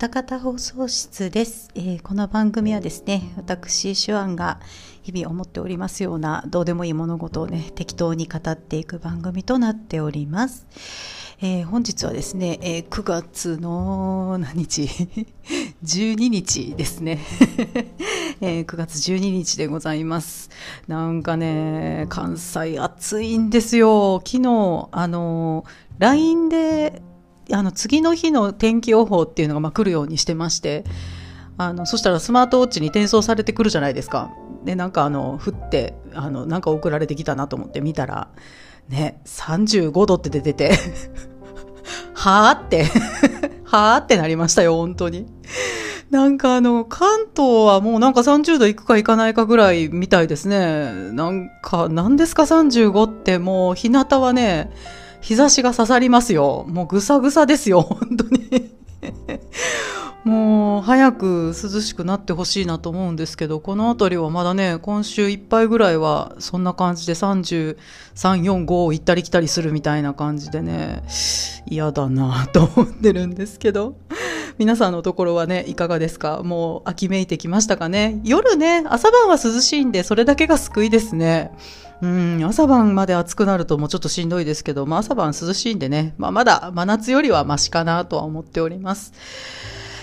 高田放送室です、えーこの番組はですね私手腕が日々思っておりますようなどうでもいい物事をね適当に語っていく番組となっております、えー本日はですね、えー9月の何日？12日ですね、えー9月12日でございます。なんかね関西暑いんですよ。昨日あの LINE であの次の日の天気予報っていうのがま来るようにしてましてあのそしたらスマートウォッチに転送されてくるじゃないですか。でなんかあの降ってあのなんか送られてきたなと思って見たらね35度って出てて はあって はあってなりましたよ本当に。なんかあの関東はもうなんか30度いくかいかないかぐらいみたいですね。なんか何ですか？35ってもう日向はね日差しが刺さりますよ。もうぐさぐさですよ、本当に。もう早く涼しくなってほしいなと思うんですけど、この辺りはまだね、今週いっぱいぐらいはそんな感じで33、4、5を行ったり来たりするみたいな感じでね、嫌だなと思ってるんですけど。皆さんのところはね、いかがですか？もう秋めいてきましたかね？夜ね、朝晩は涼しいんで、それだけが救いですね。うん、朝晩まで暑くなるともうちょっとしんどいですけど、まあ朝晩涼しいんでね、まあまだ真夏よりはマシかなとは思っております。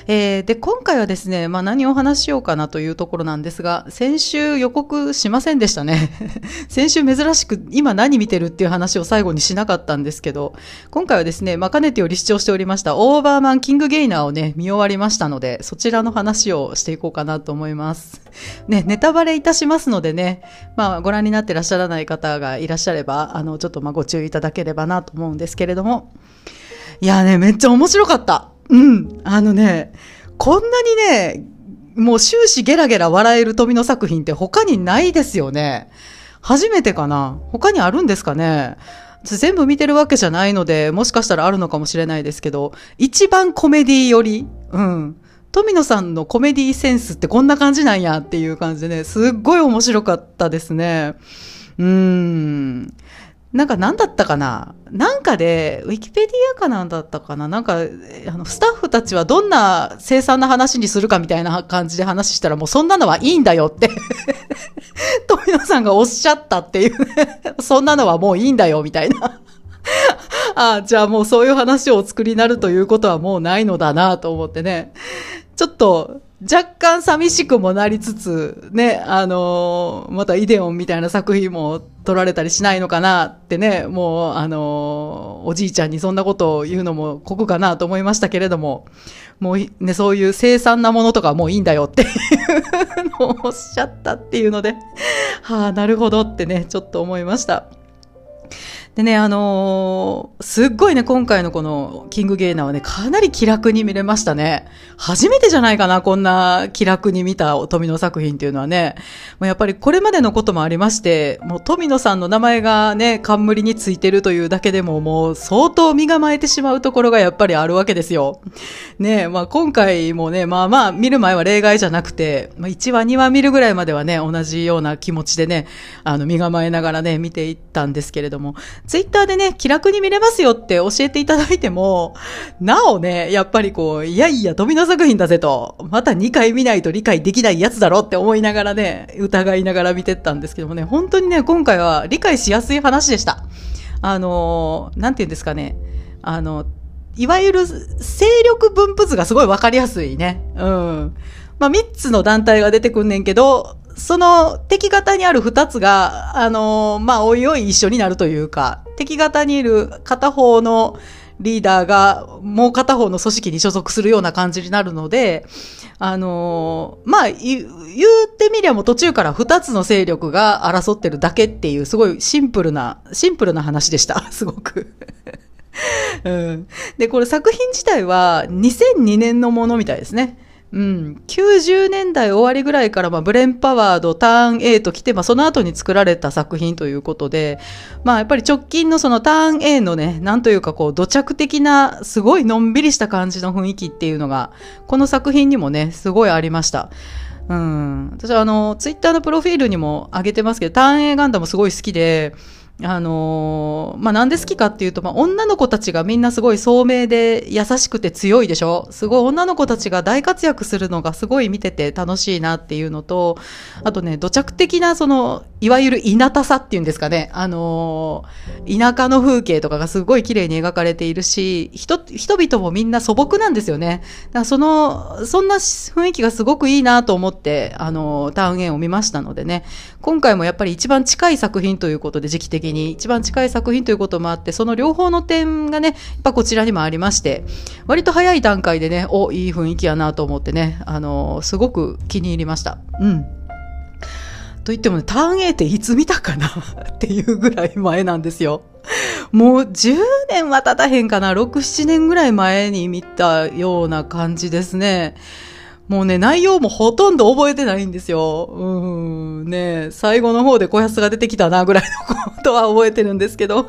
えーで、今回はですね、まあ何をお話しようかなというところなんですが、先週予告しませんでしたね。先週珍しく今何見てるっていう話を最後にしなかったんですけど、今回はですね、まあかねてより視聴しておりましたオーバーマンキングゲイナーをね、見終わりましたので、そちらの話をしていこうかなと思います。ね、ネタバレいたしますのでね、まあご覧になってらっしゃらない方がいらっしゃれば、あの、ちょっとまご注意いただければなと思うんですけれども、いやね、めっちゃ面白かった。うん。あのね、こんなにね、もう終始ゲラゲラ笑える富の作品って他にないですよね。初めてかな他にあるんですかね全部見てるわけじゃないので、もしかしたらあるのかもしれないですけど、一番コメディより、うん。富野さんのコメディセンスってこんな感じなんやっていう感じでね、すっごい面白かったですね。うーん。なんか何だったかな？なんかで、ウィキペディアかなんだったかな？なんか、あの、スタッフたちはどんな凄惨な話にするかみたいな感じで話したらもうそんなのはいいんだよって、富野さんがおっしゃったっていう、そんなのはもういいんだよみたいな。ああ、じゃあもうそういう話をお作りになるということはもうないのだなと思ってね。ちょっと、若干寂しくもなりつつ、ね、あのーまたイデオンみたいな作品も撮られたりしないのかなってね、もう、あのーおじいちゃんにそんなことを言うのも酷かなと思いましたけれども、もうね、そういう凄惨なものとかもういいんだよっていうのを おっしゃったっていうので、はあ、なるほどってね、ちょっと思いました。でね、あのーすっごいね、今回のこのキングゲイナーはね、かなり気楽に見れましたね。初めてじゃないかな、こんな気楽に見た富野作品っていうのはね。もうやっぱりこれまでのこともありまして、もう富野さんの名前がね、冠についてるというだけでももう相当身構えてしまうところがやっぱりあるわけですよ。ねまあ今回もね、まあまあ見る前は例外じゃなくて、まあ1話2話見るぐらいまではね、同じような気持ちでね、あの身構えながらね、見ていったんですけれども、ツイッターでね、気楽に見れますよって教えていただいても、なおね、やっぱりこう、いやいや、富野作品だぜと、また2回見ないと理解できないやつだろって思いながらね、疑いながら見てったんですけどもね、本当にね、今回は理解しやすい話でした。あのなんて言うんですかね、あの、いわゆる勢力分布図がすごいわかりやすいね。うん。まあ、3つの団体が出てくんねんけど、その敵型にある2つが、あのーまあ、おいおい一緒になるというか、敵型にいる片方のリーダーがもう片方の組織に所属するような感じになるので、あのーまあ、言ってみりゃもう途中から2つの勢力が争ってるだけっていう、すごいシンプルな、シンプルな話でした。すごく。うん。で、これ作品自体は2002年のものみたいですね。うん。90年代終わりぐらいから、まあ、ブレンパワード、ターン A と来て、まあ、その後に作られた作品ということで、まあ、やっぱり直近のそのターン A のね、なんというかこう、土着的な、すごいのんびりした感じの雰囲気っていうのが、この作品にもね、すごいありました。うん。私はあの、ツイッターのプロフィールにも上げてますけど、ターン A ガンダムすごい好きで、あのー、まあ、なんで好きかっていうと、まあ、女の子たちがみんなすごい聡明で優しくて強いでしょ？すごい女の子たちが大活躍するのがすごい見てて楽しいなっていうのと、あとね、土着的なその、いわゆる稲田さっていうんですかね、あのー、田舎の風景とかがすごい綺麗に描かれているし、人、人々もみんな素朴なんですよね。だからその、そんな雰囲気がすごくいいなと思って、あのー、ターンエンを見ましたのでね、今回もやっぱり一番近い作品ということで時期的に一番近い作品ということもあって、その両方の点がね、やっぱこちらにもありまして、割と早い段階でね、お、いい雰囲気やなと思ってね、あの、すごく気に入りました。うん。と言ってもね、ターン A っていつ見たかな っていうぐらい前なんですよ。もう10年は経たへんかな、6、7年ぐらい前に見たような感じですね。もうね、内容もほとんど覚えてないんですよ。うん、ね、最後の方で小安が出てきたな、ぐらいのことは覚えてるんですけど。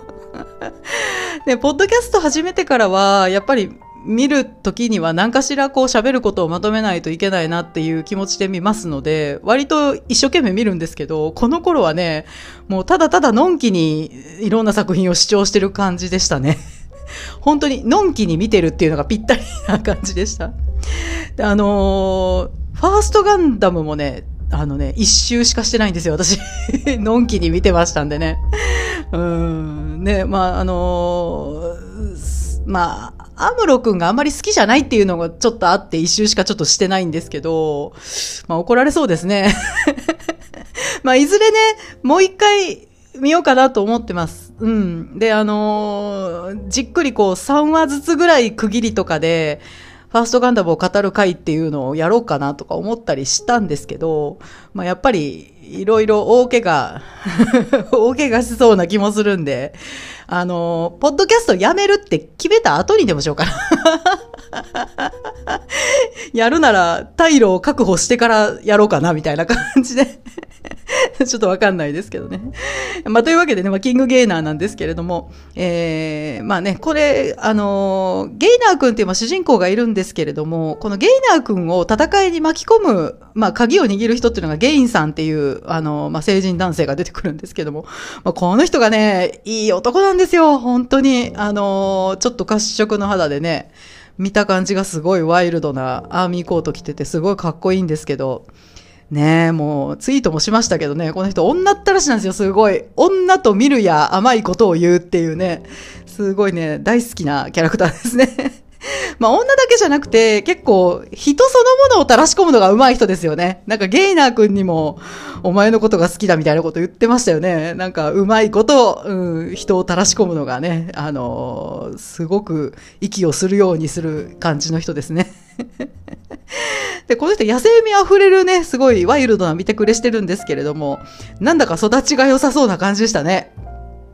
ね、ポッドキャスト始めてからは、やっぱり見るときには何かしらこう喋ることをまとめないといけないなっていう気持ちで見ますので、割と一生懸命見るんですけど、この頃はね、もうただただのんきにいろんな作品を視聴してる感じでしたね。本当にのんきに見てるっていうのがぴったりな感じでした。あのー、ファーストガンダムもね、あのね、一周しかしてないんですよ、私。のんきに見てましたんでね。うん。ね、まあ、あのー、まあ、アムロ君があんまり好きじゃないっていうのがちょっとあって一周しかちょっとしてないんですけど、まあ怒られそうですね。まあいずれね、もう一回見ようかなと思ってます。うん。で、あのー、じっくりこう3話ずつぐらい区切りとかで、ファーストガンダムを語る回っていうのをやろうかなとか思ったりしたんですけど、まあ、やっぱりいろいろ大怪我、大怪我しそうな気もするんで、あの、ポッドキャストやめるって決めた後にでもしようかな。やるなら、退路を確保してからやろうかな、みたいな感じで ちょっとわかんないですけどね。まあ、というわけでね、まあ、キングゲイナーなんですけれども、えー、まあね、これ、あのゲイナー君っていう、主人公がいるんですけれども、このゲイナー君を戦いに巻き込む、まあ、鍵を握る人っていうのがゲインさんっていう、あのまあ、成人男性が出てくるんですけども、まあ、この人がね、いい男なんですよ、本当に。あのちょっと褐色の肌でね、見た感じがすごいワイルドなアーミーコート着ててすごいかっこいいんですけど、ねえ、もう、ツイートもしましたけどね、この人、女ったらしなんですよ、すごい。女と見るや甘いことを言うっていうね、すごいね、大好きなキャラクターですね。まあ、女だけじゃなくて、結構、人そのものを垂らし込むのが上手い人ですよね。なんか、ゲイナー君にも、お前のことが好きだみたいなこと言ってましたよね。なんか、上手いこと、うん、人を垂らし込むのがね、あのー、すごく息をするようにする感じの人ですね。で、この人野生味あふれるね、すごいワイルドな見てくれしてるんですけれども、なんだか育ちが良さそうな感じでしたね。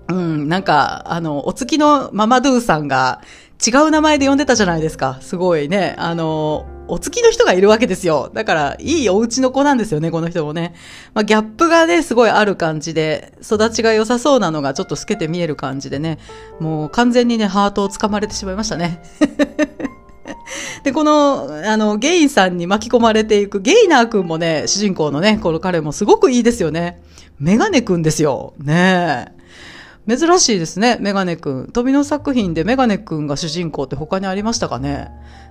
うん、なんか、あの、お月のママドゥさんが違う名前で呼んでたじゃないですか。すごいね。あの、お月の人がいるわけですよ。だから、いいお家の子なんですよね、この人もね。まあ、ギャップがね、すごいある感じで、育ちが良さそうなのがちょっと透けて見える感じでね、もう完全にね、ハートをつかまれてしまいましたね。で、この、あの、ゲインさんに巻き込まれていく、ゲイナー君もね、主人公のね、この彼もすごくいいですよね。メガネ君ですよ。ねえ。珍しいですね、メガネ君。飛びの作品でメガネ君が主人公って他にありましたかね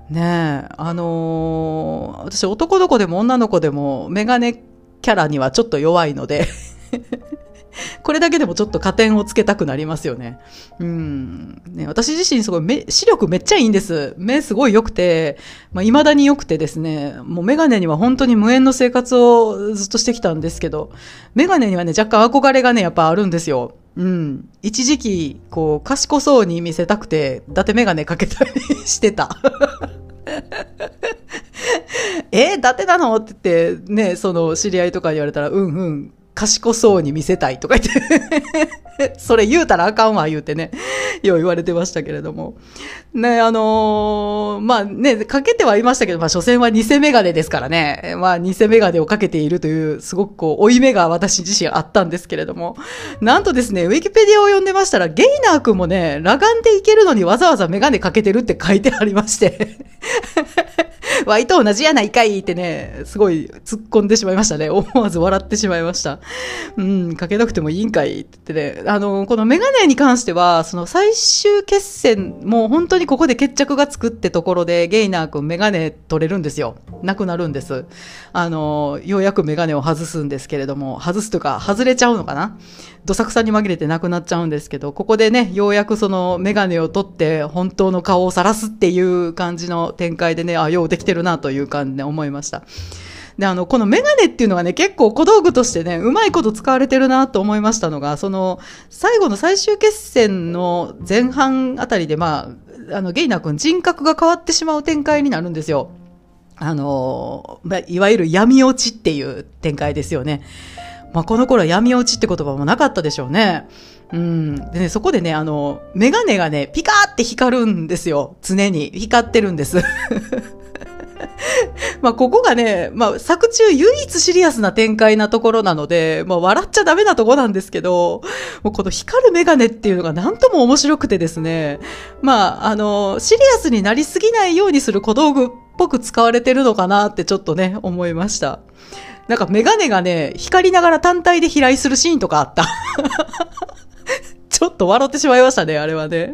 ねえ。あのー、私男の子でも女の子でもメガネキャラにはちょっと弱いのでこれだけでもちょっと加点をつけたくなりますよね。うん。ね、私自身すごい目、視力めっちゃいいんです。目すごい良くて、まあ、未だに良くてですね、もうメガネには本当に無縁の生活をずっとしてきたんですけど、メガネにはね、若干憧れがね、やっぱあるんですよ。うん。一時期、こう、賢そうに見せたくて、伊達メガネかけたりしてた。えー、伊達なの？って言って、ね、その知り合いとか言われたら、うんうん、賢そうに見せたいとか言って それ言うたらあかんわ言うてね、よう言われてましたけれども。ね、あのー、まあね、かけてはいましたけど、まあ、所詮は偽メガネですからね。まあ、偽メガネをかけているという、すごくこう、追い目が私自身あったんですけれども。なんとですね、ウィキペディアを読んでましたら、ゲイナー君もね、裸眼でいけるのにわざわざメガネかけてるって書いてありましてワイと同じやないかいってね、すごい突っ込んでしまいましたね。思わず笑ってしまいました。うん、かけなくてもいいんかいって言ってね。あの、このメガネに関しては、その最終決戦、もう本当にここで決着がつくってところで、ゲイナー君メガネ取れるんですよ。なくなるんです。あの、ようやくメガネを外すんですけれども、外すとか、外れちゃうのかなどさくさに紛れてなくなっちゃうんですけど、ここでね、ようやくそのメガネを取って本当の顔を晒すっていう感じの展開でね、あ、ようできてるなという感じで思いました。で、あの、このメガネっていうのがね、結構小道具としてね、うまいこと使われてるなと思いましたのが、その、最後の最終決戦の前半あたりで、まあ、あの、ゲイナー君人格が変わってしまう展開になるんですよ。あの、いわゆる闇落ちっていう展開ですよね。まあ、この頃は闇落ちって言葉もなかったでしょうね。うん。でね、そこでね、あの、メガネがね、ピカーって光るんですよ。常に。光ってるんです。まあ、ここがね、まあ、作中唯一シリアスな展開なところなので、まあ、笑っちゃダメなとこなんですけど、もうこの光るメガネっていうのがなんとも面白くてですね、まあ、あの、シリアスになりすぎないようにする小道具っぽく使われてるのかなってちょっとね、思いました。なんかメガネがね、光りながら単体で飛来するシーンとかあった。ちょっと笑ってしまいましたね、あれはね。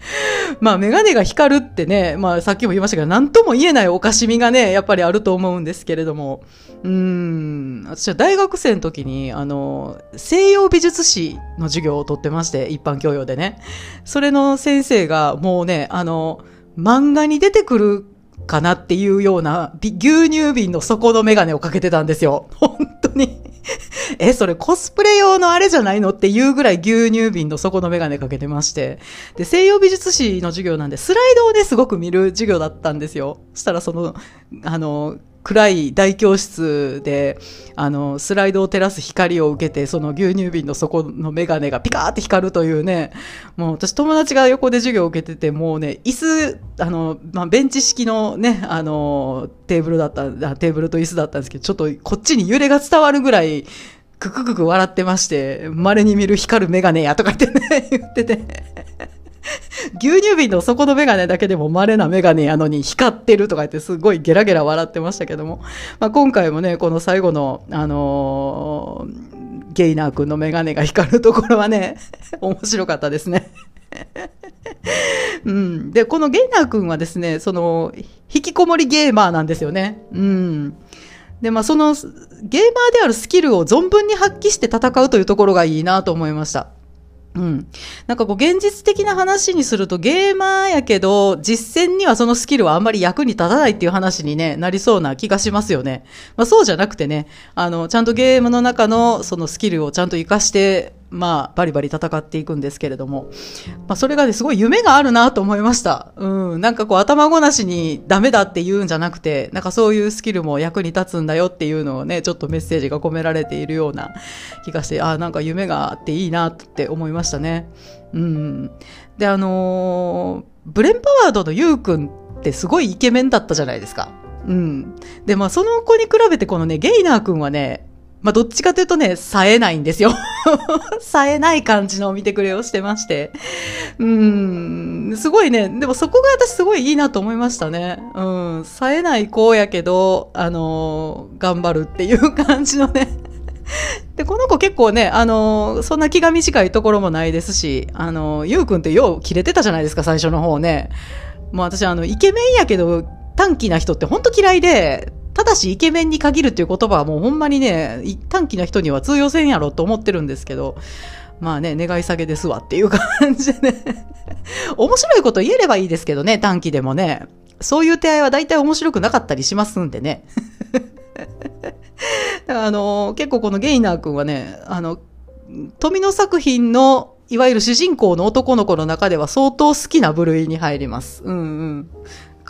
まあ、メガネが光るってね、まあ、さっきも言いましたけど、なんとも言えないおかしみがね、やっぱりあると思うんですけれども、うん、私は大学生の時に、あの、西洋美術史の授業を取ってまして、一般教養でね。それの先生が、もうね、あの、漫画に出てくるかなっていうような、牛乳瓶の底のメガネをかけてたんですよ。本当にえ、それコスプレ用のあれじゃないのっていうぐらい牛乳瓶の底のメガネかけてまして。で、西洋美術史の授業なんで、スライドをね、すごく見る授業だったんですよ。そしたらその、あの、暗い大教室で、あの、スライドを照らす光を受けて、その牛乳瓶の底のメガネがピカーって光るというね、もう私友達が横で授業を受けてて、もうね、椅子、あの、まあ、ベンチ式のね、あの、テーブルだった、テーブルと椅子だったんですけど、ちょっとこっちに揺れが伝わるぐらい、くくくく笑ってまして、稀に見る光るメガネやとか言ってね、言ってて。牛乳瓶の底のメガネだけでも稀なメガネやのに光ってるとか言ってすごいゲラゲラ笑ってましたけども、まあ、今回もね、この最後の、あのー、ゲイナー君のメガネが光るところはね、面白かったですね。うん。で、このゲイナー君はですね、その、引きこもりゲーマーなんですよね。うん。で、まあ、その、ゲーマーであるスキルを存分に発揮して戦うというところがいいなと思いました。うん。なんかこう現実的な話にするとゲーマーやけど実践にはそのスキルはあんまり役に立たないっていう話に、ね、なりそうな気がしますよね。まあそうじゃなくてね、あの、ちゃんとゲームの中のそのスキルをちゃんと活かしてまあ、バリバリ戦っていくんですけれども、まあ、それがね、すごい夢があるなと思いました。うん。なんかこう、頭ごなしにダメだって言うんじゃなくて、なんかそういうスキルも役に立つんだよっていうのをね、ちょっとメッセージが込められているような気がして、ああ、なんか夢があっていいなって思いましたね。うん。で、あのー、ブレンパワードのユウくんってすごいイケメンだったじゃないですか。うん。で、まあ、その子に比べてこのね、ゲイナー君はね、まあ、どっちかというとね、冴えないんですよ。冴えない感じの見てくれをしてまして。うん、すごいね、でもそこが私すごいいいなと思いましたね。うん、冴えない子やけど、あのー、頑張るっていう感じのね。で、この子結構ね、あのー、そんな気が短いところもないですし、あのー、ゆうくんってよう切れてたじゃないですか、最初の方ね。もう私、あの、イケメンやけど、短気な人ってほんと嫌いで、ただしイケメンに限るっていう言葉はもうほんまにね、短期な人には通用せんやろと思ってるんですけど、まあね、願い下げですわっていう感じでね。面白いこと言えればいいですけどね、短期でもね。そういう手合いは大体面白くなかったりしますんでね。あの、結構このゲイナー君はね、あの、富野作品のいわゆる主人公の男の子の中では相当好きな部類に入ります。うんうん。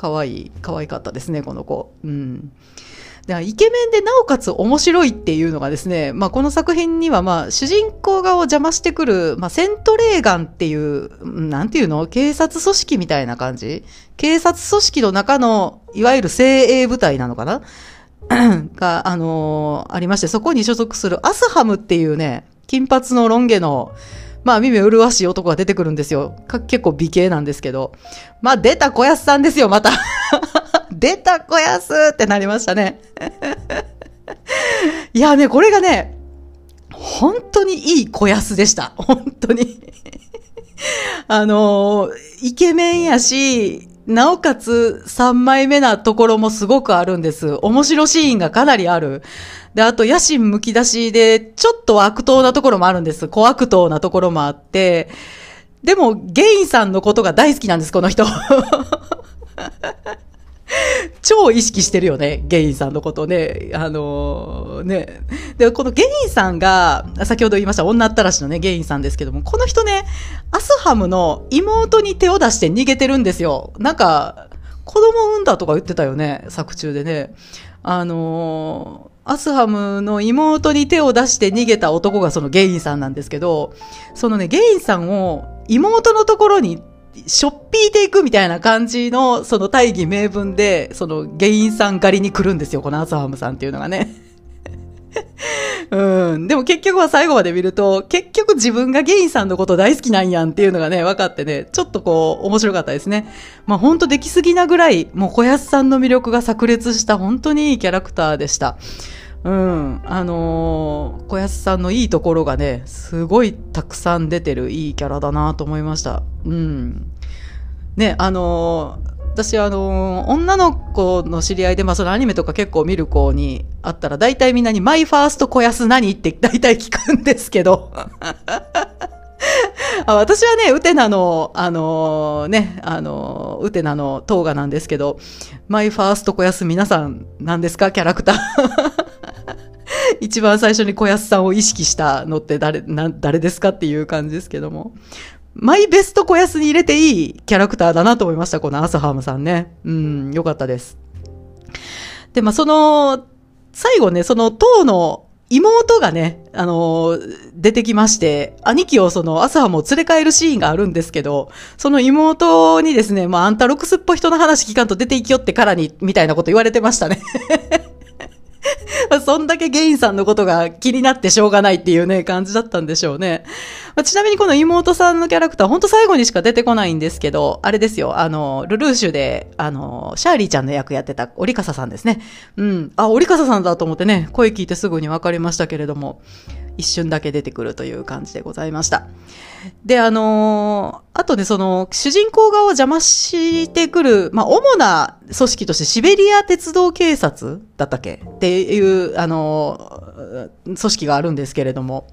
可愛い、可愛かったですね、この子。うん。でイケメンでなおかつ面白いっていうのがですね、まあ、この作品には、まあ、主人公側を邪魔してくる、まあ、セントレーガンっていう、なんていうの？警察組織みたいな感じ？警察組織の中の、いわゆる精鋭部隊なのかな？が、あのー、ありまして、そこに所属するアスハムっていうね、金髪のロン毛のまあ、耳麗しい男が出てくるんですよ。結構美形なんですけど。まあ、出た小安さんですよ、また。出た小安ってなりましたね。いやね、これがね、本当にいい小安でした。本当に。あのイケメンやし、なおかつ3枚目なところもすごくあるんです。面白シーンがかなりある。で、あと野心むき出しで、ちょっと悪党なところもあるんです。小悪党なところもあって、でも、ゲインさんのことが大好きなんです、この人。超意識してるよね、ゲインさんのことね。あのー、ね。で、このゲインさんが、先ほど言いました女ったらしのね、ゲインさんですけども、この人ね、アスハムの妹に手を出して逃げてるんですよ。なんか、子供産んだとか言ってたよね、作中でね。あのー、アスハムの妹に手を出して逃げた男がそのゲインさんなんですけど、そのね、ゲインさんを妹のところにしょっぴいていくみたいな感じの、その大義名分で、そのゲインさん狩りに来るんですよ、このアスハムさんっていうのがね。うん。でも結局は最後まで見ると、結局自分がゲインさんのこと大好きなんやんっていうのがね、分かってね、ちょっとこう、面白かったですね。まあほんとできすぎなぐらい、もう小安さんの魅力が炸裂した本当にいいキャラクターでした。うん。あのー、小安さんのいいところがね、すごいたくさん出てるいいキャラだなと思いました。うん。ね、あのー、私あの、女の子の知り合いで、まあそのアニメとか結構見る子に会ったら、大体みんなにマイファースト小安何って 大体聞くんですけど。あ私はね、ウテナの、あのー、ね、あのー、ウテナのトーガなんですけど、マイファースト小安皆さん何ですか？キャラクター。一番最初に小安さんを意識したのって誰、な、誰ですか？っていう感じですけども。マイベスト小安に入れていいキャラクターだなと思いました、このアスハームさんね。うん、よかったです。で、まあ、その、最後ね、その塔の妹がね、あの、出てきまして、兄貴をその、朝も連れ帰るシーンがあるんですけど、その妹にですね、まあ、あんたロクスっぽい人の話聞かんと出ていきよってからに、みたいなこと言われてましたね そんだけゲインさんのことが気になってしょうがないっていうね、感じだったんでしょうね。まあ、ちなみにこの妹さんのキャラクター、ほんと最後にしか出てこないんですけど、あれですよ、あの、ルルーシュで、あの、シャーリーちゃんの役やってた折笠さんですね。うん。あ、折笠さんだと思ってね、声聞いてすぐにわかりましたけれども、一瞬だけ出てくるという感じでございました。で、あのー、あとね、その、主人公側を邪魔してくる、まあ、主な組織としてシベリア鉄道警察だったっけっていう、あのー、組織があるんですけれども、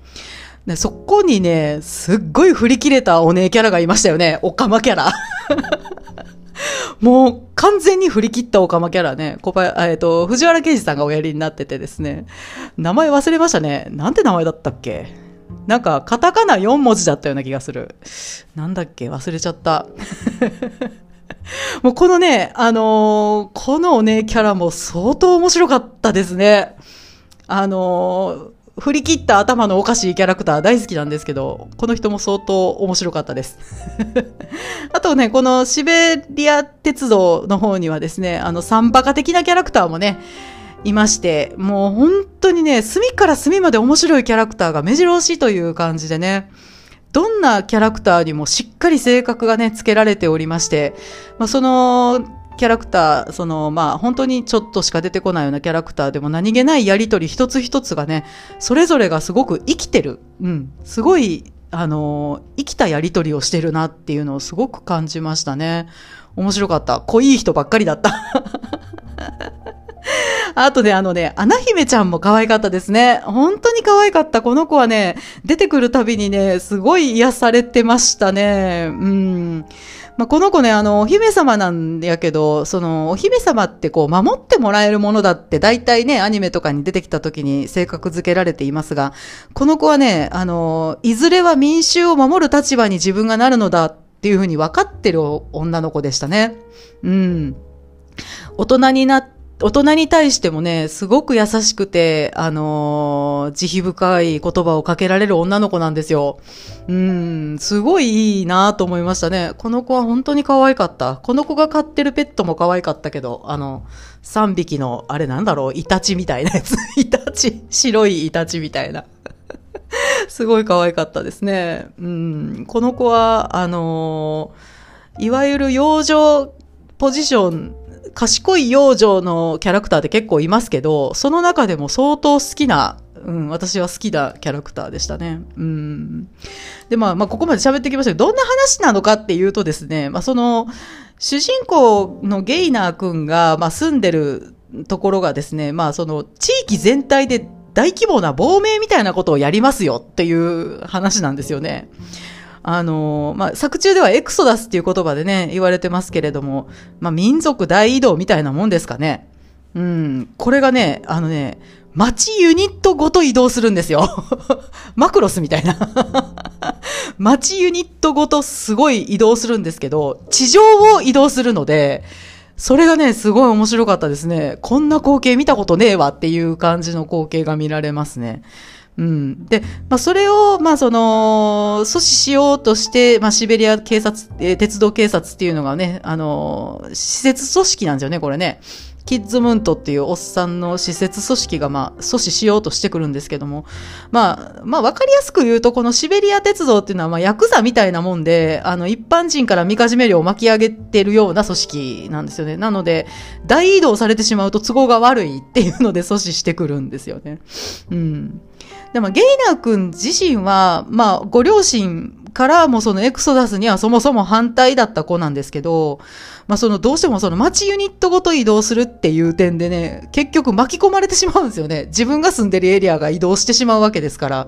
ね、そこにね、すっごい振り切れたお姉キャラがいましたよね。オカマキャラ。もう完全に振り切ったオカマキャラね、小林、えっ、ー、と、藤原啓治さんがおやりになっててですね、名前忘れましたね。なんて名前だったっけ？なんか、カタカナ4文字だったような気がする。なんだっけ？忘れちゃった。もうこのね、あのー、このね、キャラも相当面白かったですね。あのー、振り切った頭のおかしいキャラクター大好きなんですけど、この人も相当面白かったです。あとね、このシベリア鉄道の方にはですね、あの、サンバカ的なキャラクターもね、いまして、もう本当にね、隅から隅まで面白いキャラクターが目白押しという感じでね、どんなキャラクターにもしっかり性格がね、付けられておりまして、まあ、そのキャラクター、その、まあ、本当にちょっとしか出てこないようなキャラクターでも何気ないやりとり一つ一つがね、それぞれがすごく生きてる。うん。すごい、あの、生きたやりとりをしてるなっていうのをすごく感じましたね。面白かった。濃い人ばっかりだった。あとね、あのね、穴姫ちゃんも可愛かったですね。本当に可愛かった。この子はね、出てくるたびにね、すごい癒されてましたね。うん。まあ、この子ね、あの、お姫様なんやけど、その、お姫様ってこう、守ってもらえるものだって、大体ね、アニメとかに出てきた時に性格付けられていますが、この子はね、あの、いずれは民衆を守る立場に自分がなるのだっていうふうに分かってる女の子でしたね。うん。大人になって、大人に対してもね、すごく優しくて、あのー、慈悲深い言葉をかけられる女の子なんですよ。うん、すごいいいなと思いましたね。この子は本当に可愛かった。この子が飼ってるペットも可愛かったけど、あの、3匹の、あれなんだろう、イタチみたいなやつ。イタチ、白いイタチみたいな。すごい可愛かったですね。うん。この子は、あのー、いわゆる養生ポジション、賢い養生のキャラクターって結構いますけど、その中でも相当好きな、うん、私は好きなキャラクターでしたね。うん。で、まあ、まあ、ここまで喋ってきましたけど、どんな話なのかっていうとですね、まあ、その、主人公のゲイナー君が、まあ、住んでるところがですね、まあ、その、地域全体で大規模な亡命みたいなことをやりますよっていう話なんですよね。あの、まあ、作中ではエクソダスっていう言葉でね、言われてますけれども、まあ、民族大移動みたいなもんですかね。うん、これがね、あのね、街ユニットごと移動するんですよ。マクロスみたいな。街ユニットごとすごい移動するんですけど、地上を移動するので、それがね、すごい面白かったですね。こんな光景見たことねえわっていう感じの光景が見られますね。うん。で、まあ、それを、まあ、その、阻止しようとして、まあ、シベリア警察、えー、鉄道警察っていうのがね、あの、施設組織なんですよね、これね。キッズムントっていうおっさんの施設組織が、まあ、阻止しようとしてくるんですけども、まあ、まあ、わかりやすく言うと、このシベリア鉄道っていうのは、まあ、ヤクザみたいなもんで、あの、一般人からみかじめ料を巻き上げてるような組織なんですよね。なので、大移動されてしまうと都合が悪いっていうので阻止してくるんですよね。うん。でも、ゲイナー君自身は、まあ、ご両親からもそのエクソダスにはそもそも反対だった子なんですけど、まあそのどうしてもその街ユニットごと移動するっていう点でね、結局巻き込まれてしまうんですよね。自分が住んでるエリアが移動してしまうわけですから、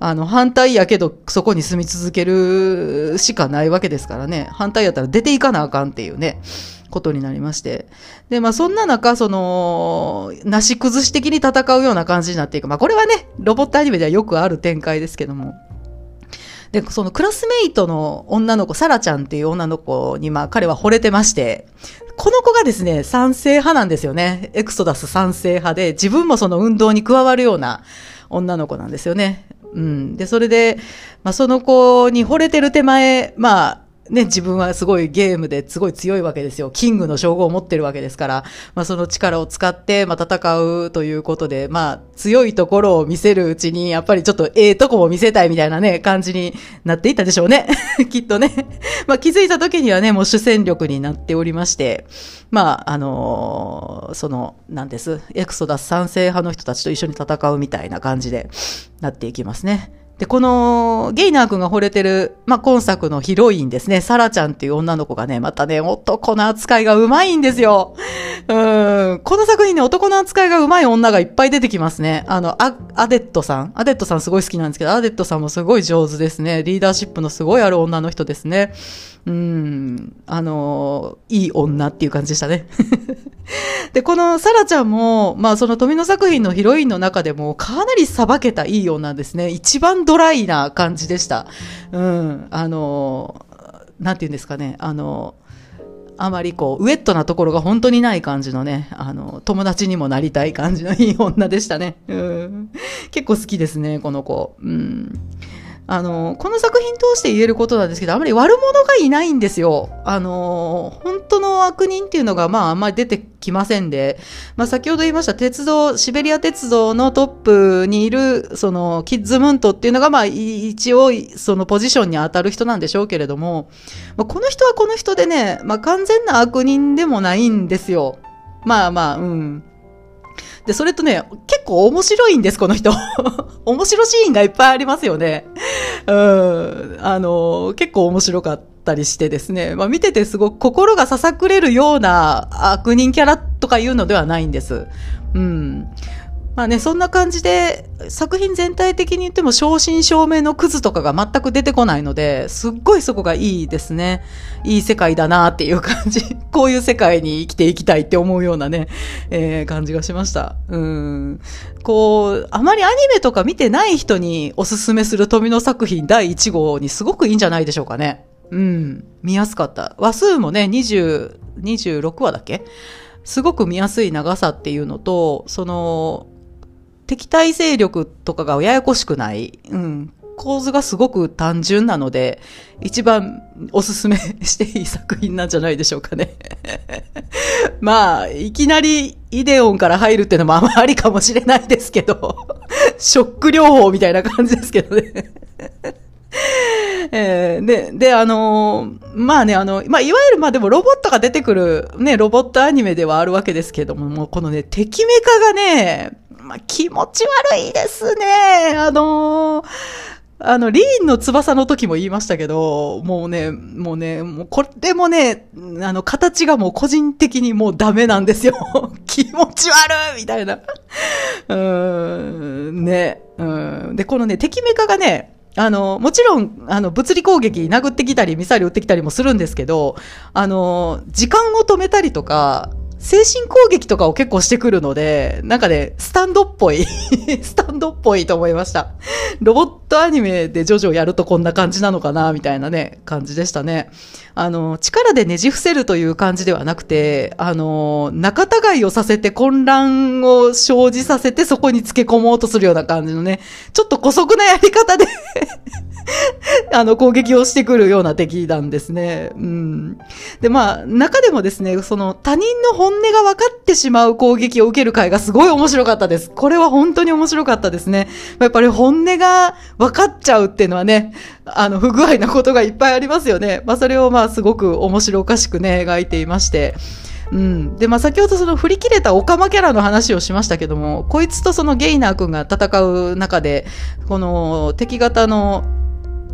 あの反対やけどそこに住み続けるしかないわけですからね。反対やったら出ていかなあかんっていうね。ことになりまして。で、まあそんな中、その、なし崩し的に戦うような感じになっていく。まあこれはね、ロボットアニメではよくある展開ですけども。で、そのクラスメイトの女の子、サラちゃんっていう女の子に、まあ彼は惚れてまして、この子がですね、賛成派なんですよね。エクソダス賛成派で、自分もその運動に加わるような女の子なんですよね。うん。で、それで、まあその子に惚れてる手前、まあ、ね、自分はすごいゲームですごい強いわけですよ。キングの称号を持ってるわけですから、まあその力を使って、まあ戦うということで、まあ強いところを見せるうちに、やっぱりちょっとええとこも見せたいみたいなね、感じになっていったでしょうね。きっとね。まあ気づいた時にはね、もう主戦力になっておりまして、まああのー、その、なんです。エクソダス賛成派の人たちと一緒に戦うみたいな感じでなっていきますね。で、このゲイナー君が惚れてる、まあ、今作のヒロインですね、サラちゃんっていう女の子がね、またね、男の扱いがうまいんですよ。うん。この作品ね、男の扱いがうまい女がいっぱい出てきますね。あの、アアデットさん。アデットさんすごい好きなんですけど、アデットさんもすごい上手ですね。リーダーシップのすごいある女の人ですね。うん。あの、いい女っていう感じでしたね。で、このサラちゃんも、まあその富野作品のヒロインの中でもかなりさばけたいい女ですね。一番ドライな感じでした。うん。あの、なんて言うんですかね。あの、あまりこう、ウェットなところが本当にない感じのね、あの、友達にもなりたい感じのいい女でしたね。うん。結構好きですね、この子。うん。あの、この作品通して言えることなんですけど、あまり悪者がいないんですよ。あの、本当の悪人っていうのが、まあ、あんまり出てきませんで、まあ、先ほど言いました鉄道、シベリア鉄道のトップにいる、その、キッズムントっていうのが、まあ、一応、そのポジションに当たる人なんでしょうけれども、まあ、この人はこの人でね、まあ、完全な悪人でもないんですよ。まあまあ、うん。で、それとね、結構面白いんです、この人。面白シーンがいっぱいありますよね。うん。あの、結構面白かったりしてですね。まあ見ててすごく心がささくれるような悪人キャラとかいうのではないんです。うん。まあね、そんな感じで、作品全体的に言っても正真正銘のクズとかが全く出てこないので、すっごいそこがいいですね。いい世界だなっていう感じ。こういう世界に生きていきたいって思うようなね、えー、感じがしました。うん。こう、あまりアニメとか見てない人におすすめする富野作品第1号にすごくいいんじゃないでしょうかね。うん。見やすかった。話数もね、20、26話だっけ？すごく見やすい長さっていうのと、その、敵対勢力とかがややこしくない。うん。構図がすごく単純なので、一番おすすめ していい作品なんじゃないでしょうかね。まあ、いきなりイデオンから入るっていうのもあまりかもしれないですけど、ショック療法みたいな感じですけどね。えー、で、で、あのー、まあね、あの、まあ、いわゆる、まあでもロボットが出てくるね、ロボットアニメではあるわけですけども、もうこのね、敵メカがね、まあ、気持ち悪いですね。あのー、あの、リーンの翼の時も言いましたけど、もうね、もうね、もうこれもね、あの、形がもう個人的にもうダメなんですよ。気持ち悪いみたいな。うーん、ね。うん。で、このね、敵メカがね、あの、もちろん、あの、物理攻撃殴ってきたり、ミサイル撃ってきたりもするんですけど、あの、時間を止めたりとか、精神攻撃とかを結構してくるので、なんかね、スタンドっぽい スタンドっぽいと思いました。ロボットアニメでジョジョやるとこんな感じなのかな、みたいなね、感じでしたね。あの、力でねじ伏せるという感じではなくて、あの、仲違いをさせて混乱を生じさせてそこにつけ込もうとするような感じのね、ちょっと古速なやり方で あの、攻撃をしてくるような敵なんですね。うん。で、まあ、中でもですね、その、他人の本音が分かってしまう攻撃を受ける回がすごい面白かったです。これは本当に面白かったですね。やっぱり本音が分かっちゃうっていうのはね、あの、不具合なことがいっぱいありますよね。まあ、それをまあ、すごく面白おかしくね、描いていまして。うん。で、まあ、先ほどその振り切れたオカマキャラの話をしましたけども、こいつとそのゲイナー君が戦う中で、この敵型の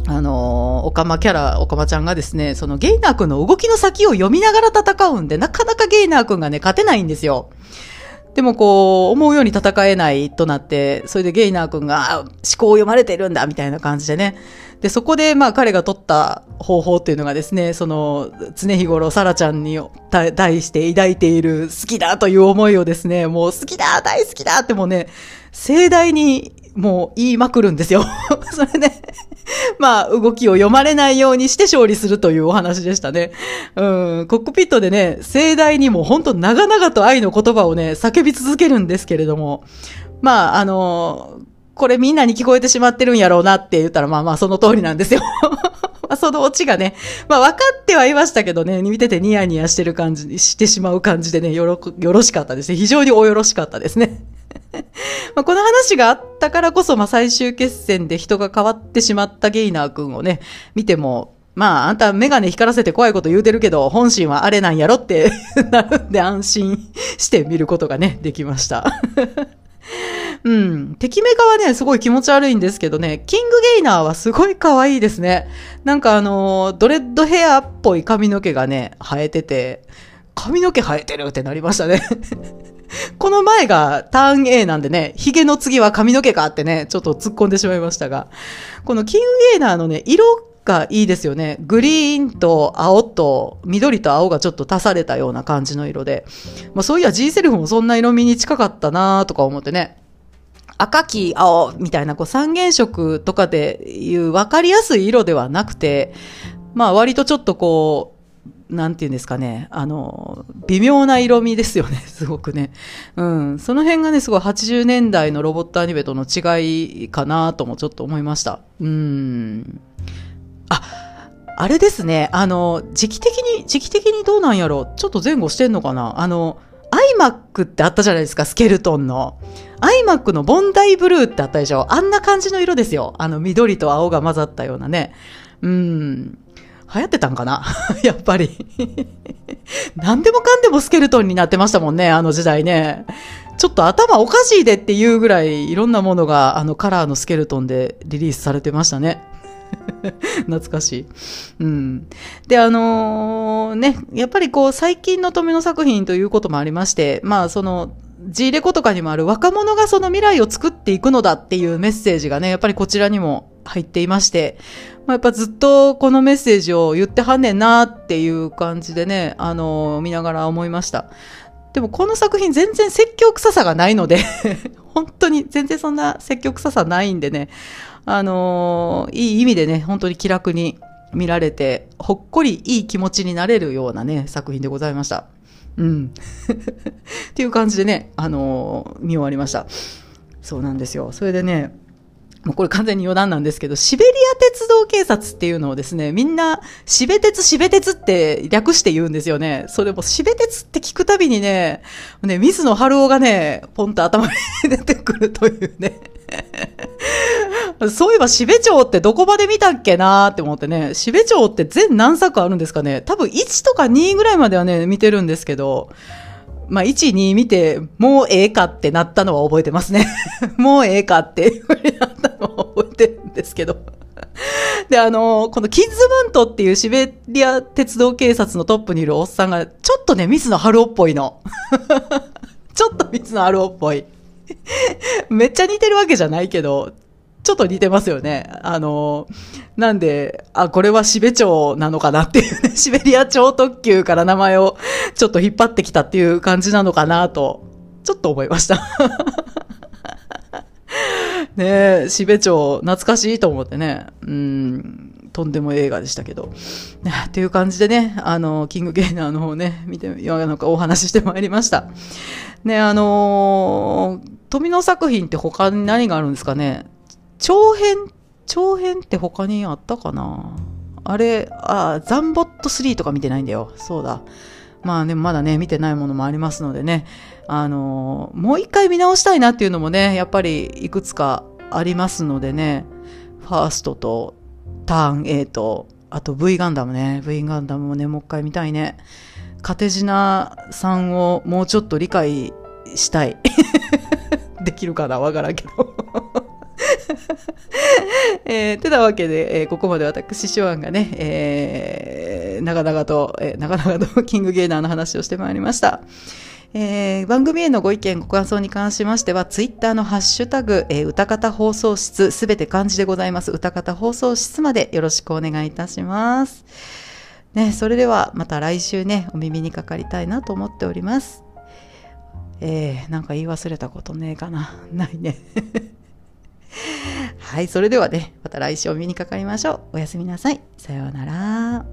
あの、オカマキャラ、オカマちゃんがですね、そのゲイナー君の動きの先を読みながら戦うんで、なかなかゲイナー君がね、勝てないんですよ。でもこう、思うように戦えないとなって、それでゲイナー君が思考を読まれてるんだ、みたいな感じでね。で、そこでまあ彼が取った方法っていうのがですね、その、常日頃サラちゃんに対して抱いている好きだという思いをですね、もう好きだ大好きだってもうね、盛大にもう言いまくるんですよ。それで、まあ、動きを読まれないようにして勝利するというお話でしたね。うん、コックピットでね、盛大にもう本当長々と愛の言葉をね、叫び続けるんですけれども、まあ、あのこれみんなに聞こえてしまってるんやろうなって言ったら、まあまあその通りなんですよ。まあそのオチがね、まあ分かってはいましたけどね、見ててニヤニヤしてる感じに、してしまう感じでね、よろ、よろしかったですね。非常におよろしかったですね。まあこの話があったからこそ、まあ最終決戦で人が変わってしまったゲイナー君をね、見ても、まあ、あんたメガネ光らせて怖いこと言うてるけど、本心はあれなんやろって なるんで安心して見ることがね、できました。うん。敵メカはね、すごい気持ち悪いんですけどね、キングゲイナーはすごい可愛いですね。なんかあのドレッドヘアっぽい髪の毛がね、生えてて、髪の毛生えてるってなりましたね。この前がターン A なんでね、髭の次は髪の毛かってね、ちょっと突っ込んでしまいましたが、このキングゲイナーのね、色がいいですよね。グリーンと青と緑と青がちょっと足されたような感じの色で。まあそういや G セルフもそんな色味に近かったなとか思ってね。赤黄青みたいなこう三原色とかでいう分かりやすい色ではなくて、まあ割とちょっとこう、なんていうんですかね、あの、微妙な色味ですよね、すごくね。うん。その辺がね、すごい80年代のロボットアニメとの違いかなともちょっと思いました。うん。あ、あれですね、あの、時期的に、時期的にどうなんやろちょっと前後してんのかなあの、iMac ってあったじゃないですか、スケルトンの。iMac のボンダイブルーってあったでしょ？あんな感じの色ですよ。あの、緑と青が混ざったようなね。うん。流行ってたんかな？やっぱり 何でもかんでもスケルトンになってましたもんね、あの時代ね。ちょっと頭おかしいでっていうぐらいいろんなものがあのカラーのスケルトンでリリースされてましたね。懐かしい。うん。で、あのー、ね、やっぱりこう最近の富の作品ということもありまして、まあその G レコとかにもある若者がその未来を作っていくのだっていうメッセージがね、やっぱりこちらにも入っていまして、まあ、やっぱずっとこのメッセージを言ってはんねんなっていう感じでね、あの、見ながら思いました。でもこの作品全然説教臭さがないので本当に全然そんな説教臭さないんでね、あのいい意味でね、本当に気楽に見られて、ほっこりいい気持ちになれるようなね、作品でございました。うん。っていう感じでね、あの見終わりました。そうなんですよ。それでね、もうこれ完全に余談なんですけど、シベリア鉄道警察っていうのをですね、みんな、シベ鉄、シベ鉄って略して言うんですよね。それも、シベ鉄って聞くたびにね、ね、水野春夫がね、ポンと頭に出てくるというね。そういえば、シベ町ってどこまで見たっけなーって思ってね、シベ町って全何作あるんですかね多分1とか2ぐらいまではね、見てるんですけど、まあ、1、2見て、もうええかってなったのは覚えてますね。もうええかってなったのは覚えてるんですけど。で、あの、このキッズムントっていうシベリア鉄道警察のトップにいるおっさんが、ちょっとね、水野春夫っぽいの。ちょっと水野春夫っぽい。めっちゃ似てるわけじゃないけど、ちょっと似てますよね。あの、なんで、あ、これはシベ町なのかなっていうね、シベリア超特急から名前をちょっと引っ張ってきたっていう感じなのかなと、ちょっと思いました。ねえ、シベ町懐かしいと思ってね、うん、とんでも映画でしたけど。ね、っていう感じでね、あの、キングゲイナーの方ね、見て、なんかお話ししてまいりました。ね、あのー、富野作品って他に何があるんですかね長編、長編って他にあったかな？あれ、あ、ザンボット3とか見てないんだよ。そうだ。まあでもまだね、見てないものもありますのでね、あのー、もう一回見直したいなっていうのもね、やっぱりいくつかありますのでね、ファーストとターン A と、あと V ガンダムね、V ガンダムもね、もう一回見たいね。カテジナさんをもうちょっと理解したい。できるかな？わからんけど えー、てなわけで、えー、ここまで私、シュワンがね、えー、長々と、えー、長々と キングゲーナーの話をしてまいりました。えー、番組へのご意見、ご感想に関しましては、ツイッターのハッシュタグ、えー、歌方放送室、すべて漢字でございます、歌方放送室までよろしくお願いいたします。ね、それではまた来週ね、お耳にかかりたいなと思っております。えー、なんか言い忘れたことねえかな。ないね。はい、それではね、また来週お目にかかりましょう。おやすみなさい。さようなら。